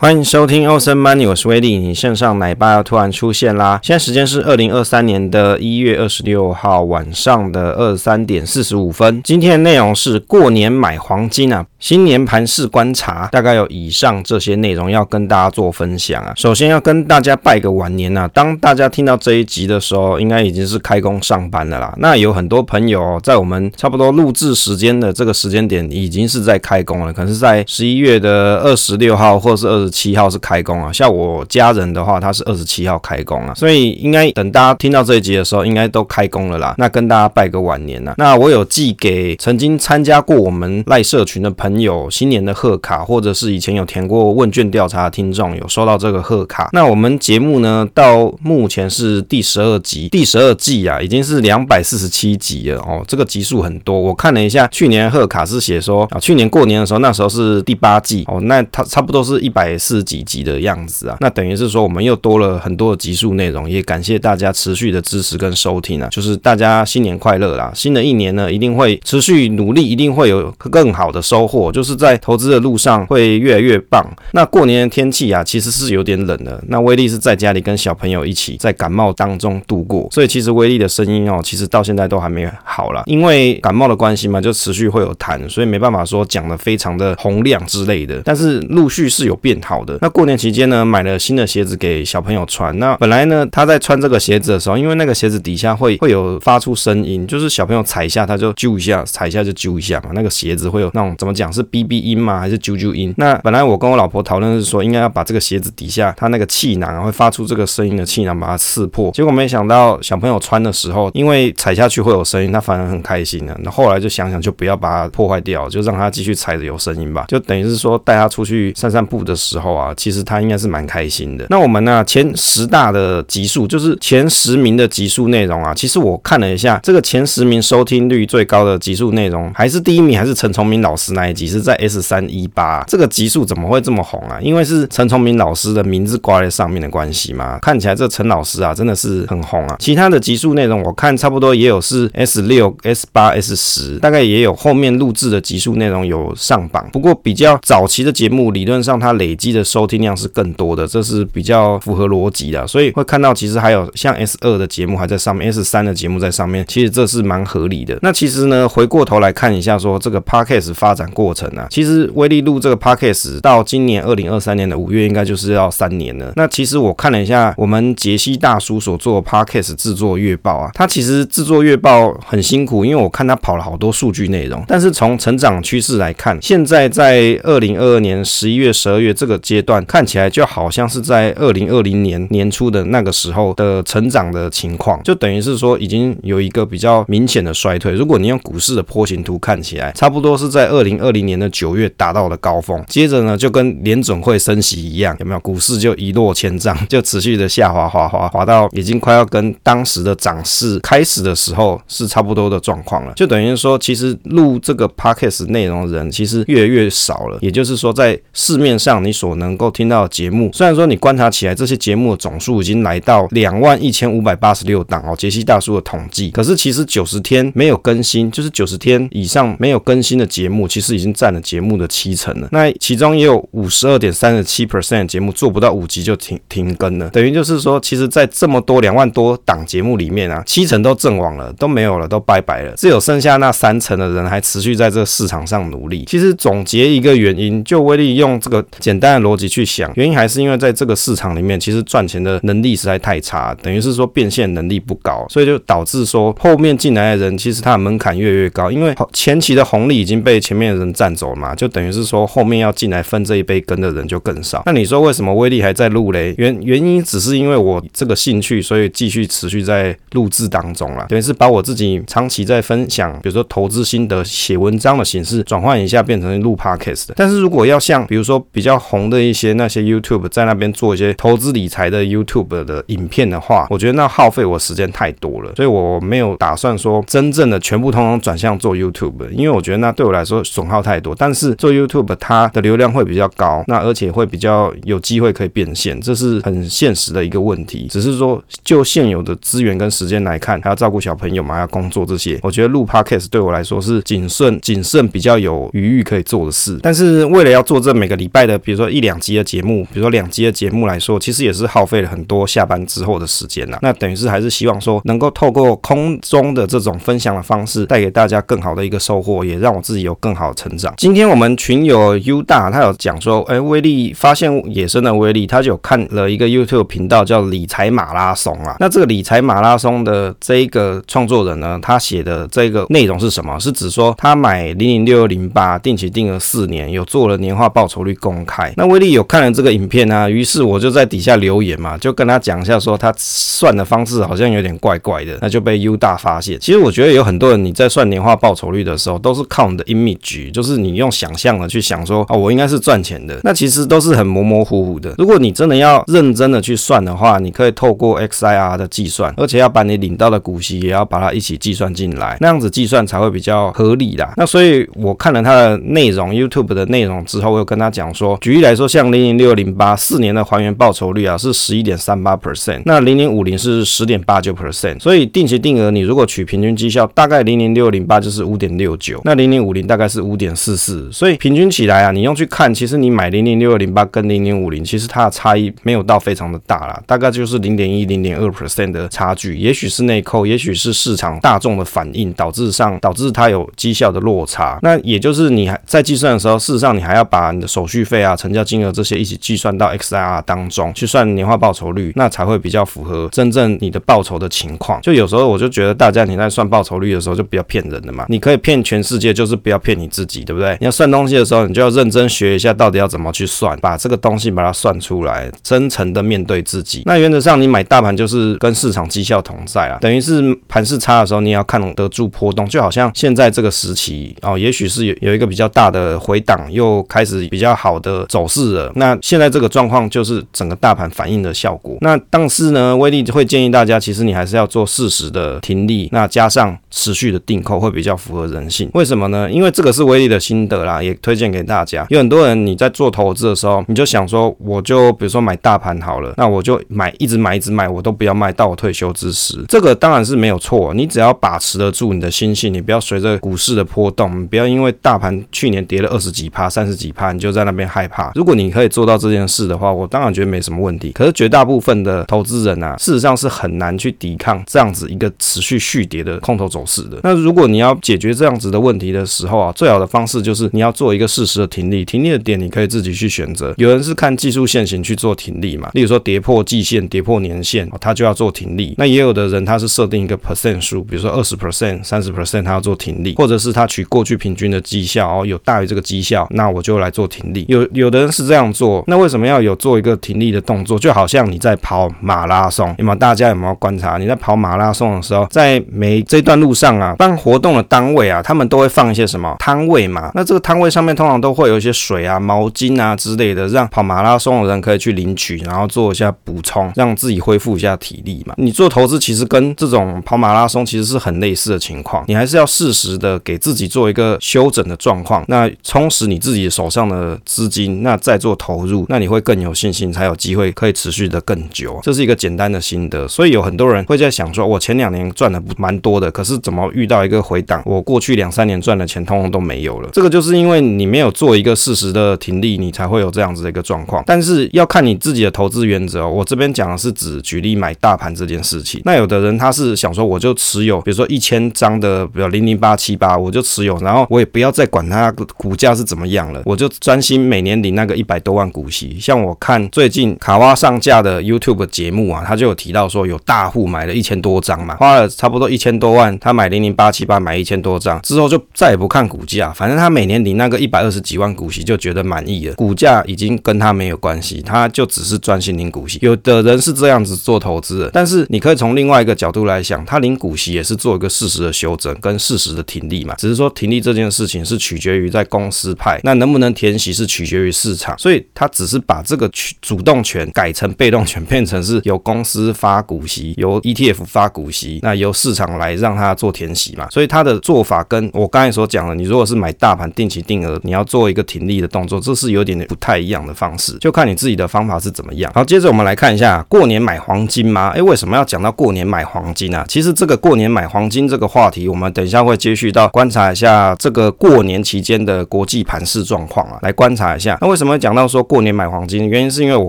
欢迎收听欧森 Money，我是威利。你线上奶爸要突然出现啦！现在时间是二零二三年的一月二十六号晚上的二十三点四十五分。今天的内容是过年买黄金啊，新年盘市观察，大概有以上这些内容要跟大家做分享啊。首先要跟大家拜个晚年啊！当大家听到这一集的时候，应该已经是开工上班了啦。那有很多朋友在我们差不多录制时间的这个时间点，已经是在开工了，可能是在十一月的二十六号或者是二十。七号是开工啊，像我家人的话，他是二十七号开工啊，所以应该等大家听到这一集的时候，应该都开工了啦。那跟大家拜个晚年呐。那我有寄给曾经参加过我们赖社群的朋友新年的贺卡，或者是以前有填过问卷调查的听众有收到这个贺卡。那我们节目呢，到目前是第十二集，第十二季啊，已经是两百四十七集了哦，这个集数很多。我看了一下，去年贺卡是写说啊，去年过年的时候，那时候是第八季哦，那它差不多是一百。四几集的样子啊，那等于是说我们又多了很多的集数内容，也感谢大家持续的支持跟收听啊，就是大家新年快乐啦！新的一年呢，一定会持续努力，一定会有更好的收获，就是在投资的路上会越来越棒。那过年的天气啊，其实是有点冷的。那威力是在家里跟小朋友一起在感冒当中度过，所以其实威力的声音哦，其实到现在都还没好啦，因为感冒的关系嘛，就持续会有痰，所以没办法说讲的非常的洪亮之类的，但是陆续是有变。好的，那过年期间呢，买了新的鞋子给小朋友穿。那本来呢，他在穿这个鞋子的时候，因为那个鞋子底下会会有发出声音，就是小朋友踩一下他就啾一下，踩一下就啾一下嘛。那个鞋子会有那种怎么讲是哔哔音吗？还是啾啾音？那本来我跟我老婆讨论是说，应该要把这个鞋子底下它那个气囊会发出这个声音的气囊把它刺破。结果没想到小朋友穿的时候，因为踩下去会有声音，他反而很开心了。那后来就想想，就不要把它破坏掉，就让他继续踩着有声音吧。就等于是说带他出去散散步的时候。后啊，其实他应该是蛮开心的。那我们呢，前十大的集数，就是前十名的集数内容啊。其实我看了一下，这个前十名收听率最高的集数内容，还是第一名，还是陈崇明老师那一集，是在 S 三一八。这个集数怎么会这么红啊？因为是陈崇明老师的名字挂在上面的关系嘛。看起来这陈老师啊，真的是很红啊。其他的集数内容，我看差不多也有是 S 六、S 八、S 十，大概也有后面录制的集数内容有上榜。不过比较早期的节目，理论上它累积的。的收听量是更多的，这是比较符合逻辑的，所以会看到其实还有像 S 二的节目还在上面，S 三的节目在上面，其实这是蛮合理的。那其实呢，回过头来看一下，说这个 Podcast 发展过程啊，其实威力录这个 Podcast 到今年二零二三年的五月，应该就是要三年了。那其实我看了一下我们杰西大叔所做的 Podcast 制作月报啊，他其实制作月报很辛苦，因为我看他跑了好多数据内容，但是从成长趋势来看，现在在二零二二年十一月、十二月这个。阶段看起来就好像是在二零二零年年初的那个时候的成长的情况，就等于是说已经有一个比较明显的衰退。如果你用股市的波形图看起来，差不多是在二零二零年的九月达到了高峰，接着呢就跟联准会升息一样，有没有？股市就一落千丈，就持续的下滑，滑滑滑到已经快要跟当时的涨势开始的时候是差不多的状况了。就等于说，其实录这个 podcast 内容的人其实越来越少了。也就是说，在市面上你所能够听到的节目，虽然说你观察起来这些节目的总数已经来到两万一千五百八十六档哦，杰西大叔的统计，可是其实九十天没有更新，就是九十天以上没有更新的节目，其实已经占了节目的七成了。那其中也有五十二点三十七 percent 节目做不到五集就停停更了，等于就是说，其实，在这么多两万多档节目里面啊，七成都阵亡了，都没有了，都拜拜了，只有剩下那三成的人还持续在这个市场上努力。其实总结一个原因，就威力用这个简单的。逻辑去想，原因还是因为在这个市场里面，其实赚钱的能力实在太差，等于是说变现能力不高，所以就导致说后面进来的人，其实他的门槛越来越高，因为前期的红利已经被前面的人占走了嘛，就等于是说后面要进来分这一杯羹的人就更少。那你说为什么威力还在录嘞？原原因只是因为我这个兴趣，所以继续持续在录制当中了，等于是把我自己长期在分享，比如说投资心得、写文章的形式转换一下，变成录 podcast。但是如果要像比如说比较红的。一些那些 YouTube 在那边做一些投资理财的 YouTube 的影片的话，我觉得那耗费我时间太多了，所以我没有打算说真正的全部通通转向做 YouTube，因为我觉得那对我来说损耗太多。但是做 YouTube 它的流量会比较高，那而且会比较有机会可以变现，这是很现实的一个问题。只是说就现有的资源跟时间来看，还要照顾小朋友嘛，还要工作这些，我觉得录 Podcast 对我来说是谨慎、谨慎比较有余裕可以做的事。但是为了要做这每个礼拜的，比如说一两集的节目，比如说两集的节目来说，其实也是耗费了很多下班之后的时间呐。那等于是还是希望说能够透过空中的这种分享的方式，带给大家更好的一个收获，也让我自己有更好的成长。今天我们群友 U 大他有讲说，哎，威力发现野生的威力，他就有看了一个 YouTube 频道叫理财马拉松啊。那这个理财马拉松的这一个创作人呢，他写的这个内容是什么？是指说他买零零六零八定期定额四年，有做了年化报酬率公开。那威力有看了这个影片啊，于是我就在底下留言嘛，就跟他讲一下说他算的方式好像有点怪怪的，那就被 U 大发现。其实我觉得有很多人你在算年化报酬率的时候，都是靠你的 image，就是你用想象的去想说啊，我应该是赚钱的，那其实都是很模模糊糊的。如果你真的要认真的去算的话，你可以透过 XIR 的计算，而且要把你领到的股息也要把它一起计算进来，那样子计算才会比较合理啦。那所以我看了他的内容，YouTube 的内容之后，我又跟他讲说，举例来说，像零零六零八四年的还原报酬率啊是十一点三八 percent，那零零五零是十点八九 percent，所以定期定额你如果取平均绩效，大概零零六零八就是五点六九，那零零五零大概是五点四四，所以平均起来啊，你用去看，其实你买零零六零八跟零零五零，其实它的差异没有到非常的大啦，大概就是零点一、零点二 percent 的差距，也许是内扣，也许是市场大众的反应导致上导致它有绩效的落差。那也就是你还在计算的时候，事实上你还要把你的手续费啊、成交要金额这些一起计算到 XIR 当中去算年化报酬率，那才会比较符合真正你的报酬的情况。就有时候我就觉得大家你在算报酬率的时候就不要骗人的嘛，你可以骗全世界，就是不要骗你自己，对不对？你要算东西的时候，你就要认真学一下到底要怎么去算，把这个东西把它算出来，真诚的面对自己。那原则上你买大盘就是跟市场绩效同在啊，等于是盘势差的时候你也要看得住波动，就好像现在这个时期哦，也许是有有一个比较大的回档，又开始比较好的走走势了。那现在这个状况就是整个大盘反应的效果。那但是呢，威力会建议大家，其实你还是要做适时的停利，那加上持续的定扣会比较符合人性。为什么呢？因为这个是威力的心得啦，也推荐给大家。有很多人你在做投资的时候，你就想说，我就比如说买大盘好了，那我就买一直买一直买，我都不要卖到我退休之时。这个当然是没有错，你只要把持得住你的心性，你不要随着股市的波动，不要因为大盘去年跌了二十几趴、三十几趴，你就在那边害怕。如果你可以做到这件事的话，我当然觉得没什么问题。可是绝大部分的投资人啊，事实上是很难去抵抗这样子一个持续续跌的空头走势的。那如果你要解决这样子的问题的时候啊，最好的方式就是你要做一个适时的停利。停利的点你可以自己去选择。有人是看技术线型去做停利嘛，例如说跌破季线、跌破年线，他就要做停利。那也有的人他是设定一个 percent 数，比如说二十 percent、三十 percent，他要做停利，或者是他取过去平均的绩效哦，有大于这个绩效，那我就来做停利。有有的人是这样做，那为什么要有做一个停利的动作？就好像你在跑马拉松，有没有？大家有没有观察？你在跑马拉松的时候，在每这段路上啊，办活动的单位啊，他们都会放一些什么摊位嘛？那这个摊位上面通常都会有一些水啊、毛巾啊之类的，让跑马拉松的人可以去领取，然后做一下补充，让自己恢复一下体力嘛。你做投资其实跟这种跑马拉松其实是很类似的情况，你还是要适时的给自己做一个休整的状况，那充实你自己手上的资金，那再做投入，那你会更有信心，才有机会可以持续的更久。这是一个简单的心得，所以有很多人会在想说，我前两年赚的蛮多的，可是怎么遇到一个回档，我过去两三年赚的钱通通都没有了。这个就是因为你没有做一个适时的停利，你才会有这样子的一个状况。但是要看你自己的投资原则。我这边讲的是指举例买大盘这件事情。那有的人他是想说，我就持有，比如说一千张的，比如零零八七八，我就持有，然后我也不要再管它股价是怎么样了，我就专心每年领那个一百多万股息。像我看最近卡哇上架的 YouTube 节目啊，他就有提到说，有大户买了一千多张嘛，花了差不多一千多万，他买零零八七八买一千多张之后，就再也不看股价，反正他每年领那个一百二十几万股息就觉得满意了，股价已经跟他没有关系，他就只是专心领股息。有的人是这样子做投资的，但是你可以从另外一个角度来想，他领股息也是做一个适时的修正跟适时的停利嘛，只是说停利这件事情是取决于在公司派，那能不能填息是取决于市市场，所以他只是把这个主动权改成被动权，变成是由公司发股息，由 ETF 发股息，那由市场来让他做填息嘛，所以他的做法跟我刚才所讲的，你如果是买大盘定期定额，你要做一个停利的动作，这是有点不太一样的方式，就看你自己的方法是怎么样。好，接着我们来看一下过年买黄金吗？诶，为什么要讲到过年买黄金啊？其实这个过年买黄金这个话题，我们等一下会接续到观察一下这个过年期间的国际盘市状况啊，来观察一下。那为什么讲到说过年买黄金？原因是因为我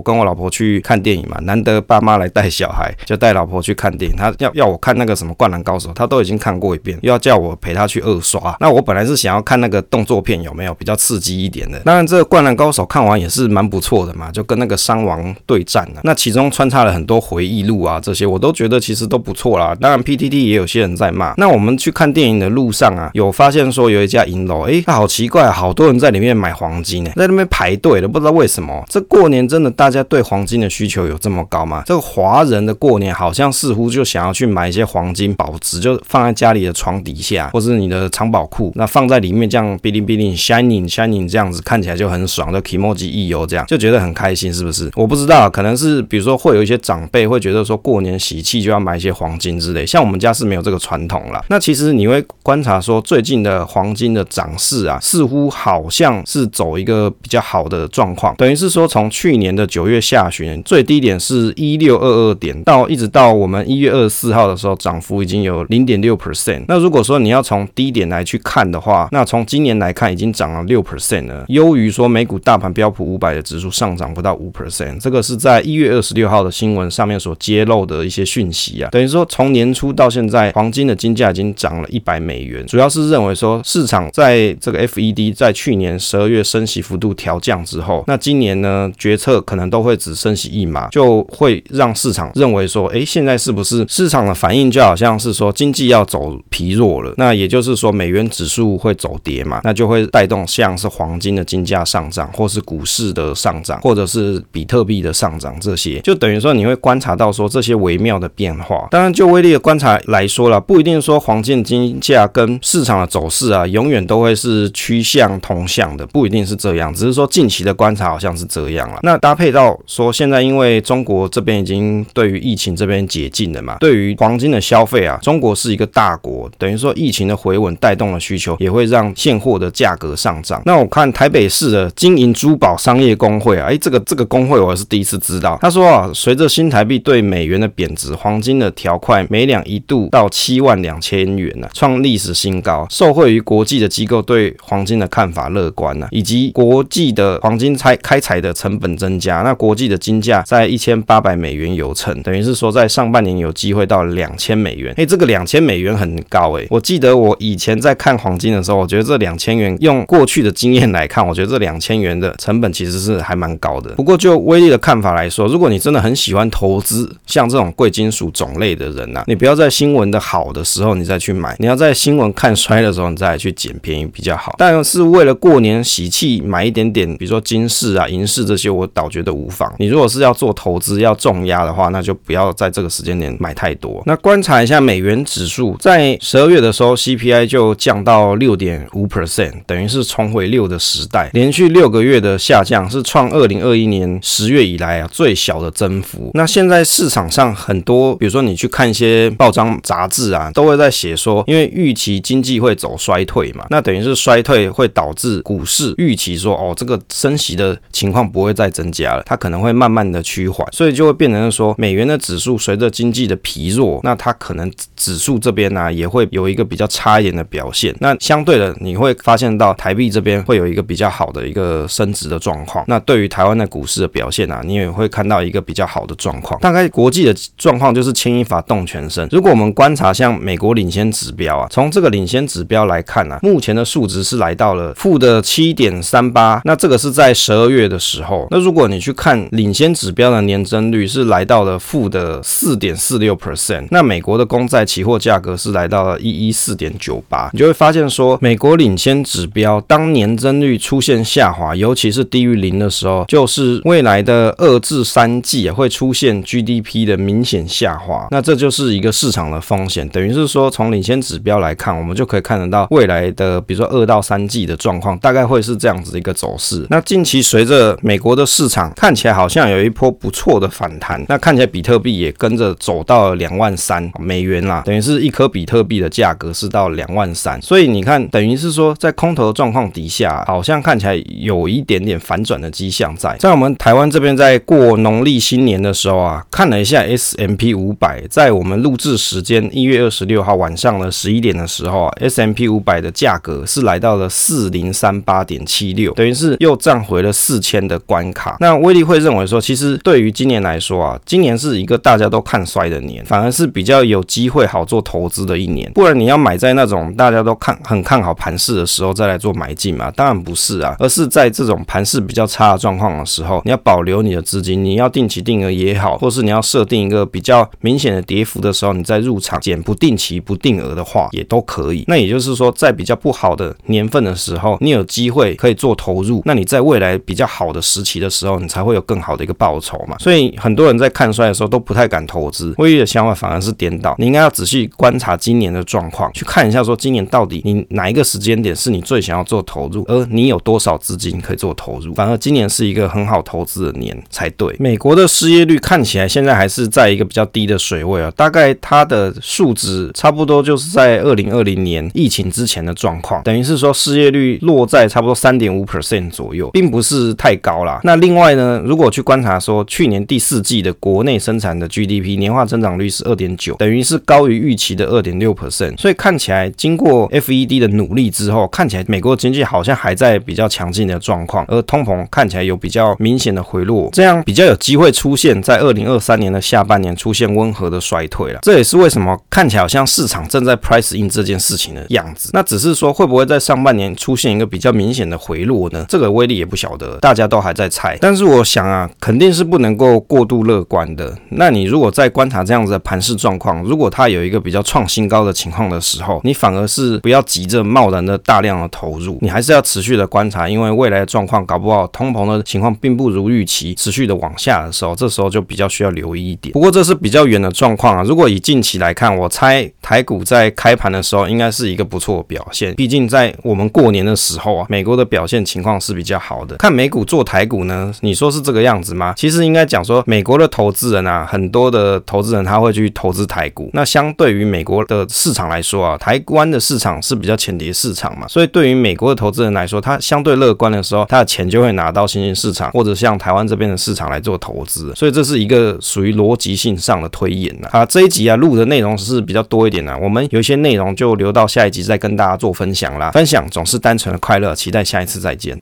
跟我老婆去看电影嘛，难得爸妈来带小孩，就带老婆去看电影。他要要我看那个什么《灌篮高手》，他都已经看过一遍，又要叫我陪他去二刷。那我本来是想要看那个动作片，有没有比较刺激一点的？当然，这个《灌篮高手》看完也是蛮不错的嘛，就跟那个山王对战啊，那其中穿插了很多回忆录啊，这些我都觉得其实都不错啦。当然，PTT 也有些人在骂。那我们去看电影的路上啊，有发现说有一家银楼，诶，好奇怪，好多人在里面买黄金呢，在那边排对的，不知道为什么。这过年真的大家对黄金的需求有这么高吗？这个华人的过年好像似乎就想要去买一些黄金保值，就放在家里的床底下，或是你的藏宝库，那放在里面这样 bling bling shining shining 这样子看起来就很爽，就 kimoji 溢油这样，就觉得很开心，是不是？我不知道，可能是比如说会有一些长辈会觉得说过年喜气就要买一些黄金之类，像我们家是没有这个传统啦。那其实你会观察说最近的黄金的涨势啊，似乎好像是走一个比较好的状况，等于是说从去年的九月下旬最低点是一六二二点，到一直到我们一月二十四号的时候，涨幅已经有零点六 percent。那如果说你要从低点来去看的话，那从今年来看已经涨了六 percent 了，优于说美股大盘标普五百的指数上涨不到五 percent。这个是在一月二十六号的新闻上面所揭露的一些讯息啊，等于说从年初到现在，黄金的金价已经涨了一百美元，主要是认为说市场在这个 FED 在去年十二月升息幅度调降之后，那今年呢决策可能都会只升息一码，就会让市场认为说，诶，现在是不是市场的反应就好像是说经济要走疲弱了？那也就是说美元指数会走跌嘛，那就会带动像是黄金的金价上涨，或是股市的上涨，或者是比特币的上涨，这些就等于说你会观察到说这些微妙的变化。当然，就威力的观察来说了，不一定说黄金金价跟市场的走势啊，永远都会是趋向同向的，不一定是这样。只是说近期的观察好像是这样了。那搭配到说现在因为中国这边已经对于疫情这边解禁了嘛，对于黄金的消费啊，中国是一个大国，等于说疫情的回稳带动了需求，也会让现货的价格上涨。那我看台北市的金银珠宝商业工会啊，哎，这个这个工会我是第一次知道。他说啊，随着新台币对美元的贬值，黄金的条块每两一度到七万两千元呢、啊，创历史新高。受惠于国际的机构对黄金的看法乐观呢、啊，以及国际的黄金开开采的成本增加，那国际的金价在一千八百美元有成，等于是说在上半年有机会到两千美元。哎，这个两千美元很高哎，我记得我以前在看黄金的时候，我觉得这两千元用过去的经验来看，我觉得这两千元的成本其实是还蛮高的。不过就威力的看法来说，如果你真的很喜欢投资像这种贵金属种类的人呐、啊，你不要在新闻的好的时候你再去买，你要在新闻看衰的时候你再去捡便宜比较好。但是为了过年喜气买一点点，比如说金饰啊、银饰这些，我倒觉得无妨。你如果是要做投资要重压的话，那就不要在这个时间点买太多。那观察一下美元指数，在十二月的时候 CPI 就降到六点五 percent，等于是重回六的时代，连续六个月的下降，是创二零二一年十月以来啊最小的增幅。那现在市场上很多，比如说你去看一些报章杂志啊，都会在写说，因为预期经济会走衰退嘛，那等于是衰退会导致股市预期说，哦，这个升息的情况不会再增加了，它可能会慢慢的趋缓，所以就会变成说，美元的指数随着经济的疲弱，那它可能指数这边呢、啊、也会有一个比较差一点的表现。那相对的，你会发现到台币这边会有一个比较好的一个升值的状况。那对于台湾的股市的表现啊，你也会看到一个比较好的状况。大概国际的状况就是牵一发动全身。如果我们观察像美国领先指标啊，从这个领先指标来看、啊，目前的数值是来到了负的七点三八。那这个是在十二月的时候。那如果你去看领先指标的年增率是来到了负的四点四六 percent。那美国的公债期货价格是来到了一一四点九八。你就会发现说，美国领先指标当年增率出现下滑，尤其是低于零的时候，就是未来的二至三季啊会出现 GDP 的明显下滑，那这就是一个市场的风险。等于是说，从领先指标来看，我们就可以看得到未来的，比如说二到三季的状况，大概会是这样子的一个走势。那近期随着美国的市场看起来好像有一波不错的反弹，那看起来比特币也跟着走到了两万三美元啦，等于是一颗比特币的价格是到两万三，所以你看，等于是说在空头的状况底下，好像看起来有一点点反转的迹象在。在我们台湾这边，在过农历新年的时候啊，看了一下 S M P 五百，在我们录制时间一月二十六号晚上的十一点的时候啊 S M P 五百的价格是来到了四零三八点七六，等于是又站回了四千的关卡。那威力会认为说，其实对于今年来说啊，今年是一个大家都看衰的年，反而是比较有机会好做投资的一年。不然你要买在那种大家都看很看好盘势的时候再来做买进嘛？当然不是啊，而是在这种盘势比较差的状况的时候，你要保留你的资金，你要定期定额也好，或是你要设定一个比较明显的跌幅的时候，你再入场减不定期不定额的话，也都可以。那也就是说，在比较不好的年份的时候，你有机会可以做投入，那你你在未来比较好的时期的时候，你才会有更好的一个报酬嘛。所以很多人在看衰的时候都不太敢投资，威力的想法反而是颠倒。你应该要仔细观察今年的状况，去看一下说今年到底你哪一个时间点是你最想要做投入，而你有多少资金可以做投入。反而今年是一个很好投资的年才对。美国的失业率看起来现在还是在一个比较低的水位啊，大概它的数值差不多就是在二零二零年疫情之前的状况，等于是说失业率落在差不多三点五 percent 左右，并不是太高啦。那另外呢，如果去观察说去年第四季的国内生产的 GDP 年化增长率是二点九，等于是高于预期的二点六 percent，所以看起来经过 FED 的努力之后，看起来美国经济好像还在比较强劲的状况，而通膨看起来有比较明显的回落，这样比较有机会出现在二零二三年的下半年出现温和的衰退了。这也是为什么看起来好像市场正在 price in 这件事情的样子。那只是说会不会在上半年出现一个比较明显的回落呢？这个威力也不晓得，大家都还在猜。但是我想啊，肯定是不能够过度乐观的。那你如果在观察这样子的盘势状况，如果它有一个比较创新高的情况的时候，你反而是不要急着贸然的大量的投入，你还是要持续的观察，因为未来的状况搞不好通膨的情况并不如预期，持续的往下的时候，这时候就比较需要留意一点。不过这是比较远的状况啊。如果以近期来看，我猜台股在开盘的时候应该是一个不错的表现。毕竟在我们过年的时候啊，美国的表现情况是比较比较好的。看美股做台股呢，你说是这个样子吗？其实应该讲说，美国的投资人啊，很多的投资人他会去投资台股。那相对于美国的市场来说啊，台湾的市场是比较浅碟市场嘛，所以对于美国的投资人来说，他相对乐观的时候，他的钱就会拿到新兴市场或者像台湾这边的市场来做投资。所以这是一个属于逻辑性上的推演。啊，这一集啊录的内容是比较多一点的，我们有一些内容就留到下一集再跟大家做分享啦。分享总是单纯的快乐，期待下一次再见。